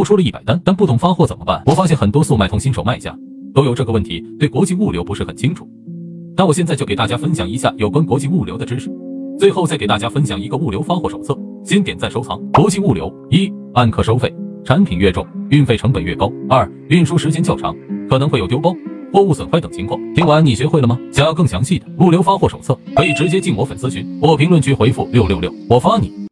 后出了一百单，但不懂发货怎么办？我发现很多速卖通新手卖家都有这个问题，对国际物流不是很清楚。那我现在就给大家分享一下有关国际物流的知识，最后再给大家分享一个物流发货手册。先点赞收藏。国际物流一按克收费，产品越重，运费成本越高。二运输时间较长，可能会有丢包、货物损坏等情况。听完你学会了吗？想要更详细的物流发货手册，可以直接进我粉丝群或评论区回复六六六，我发你。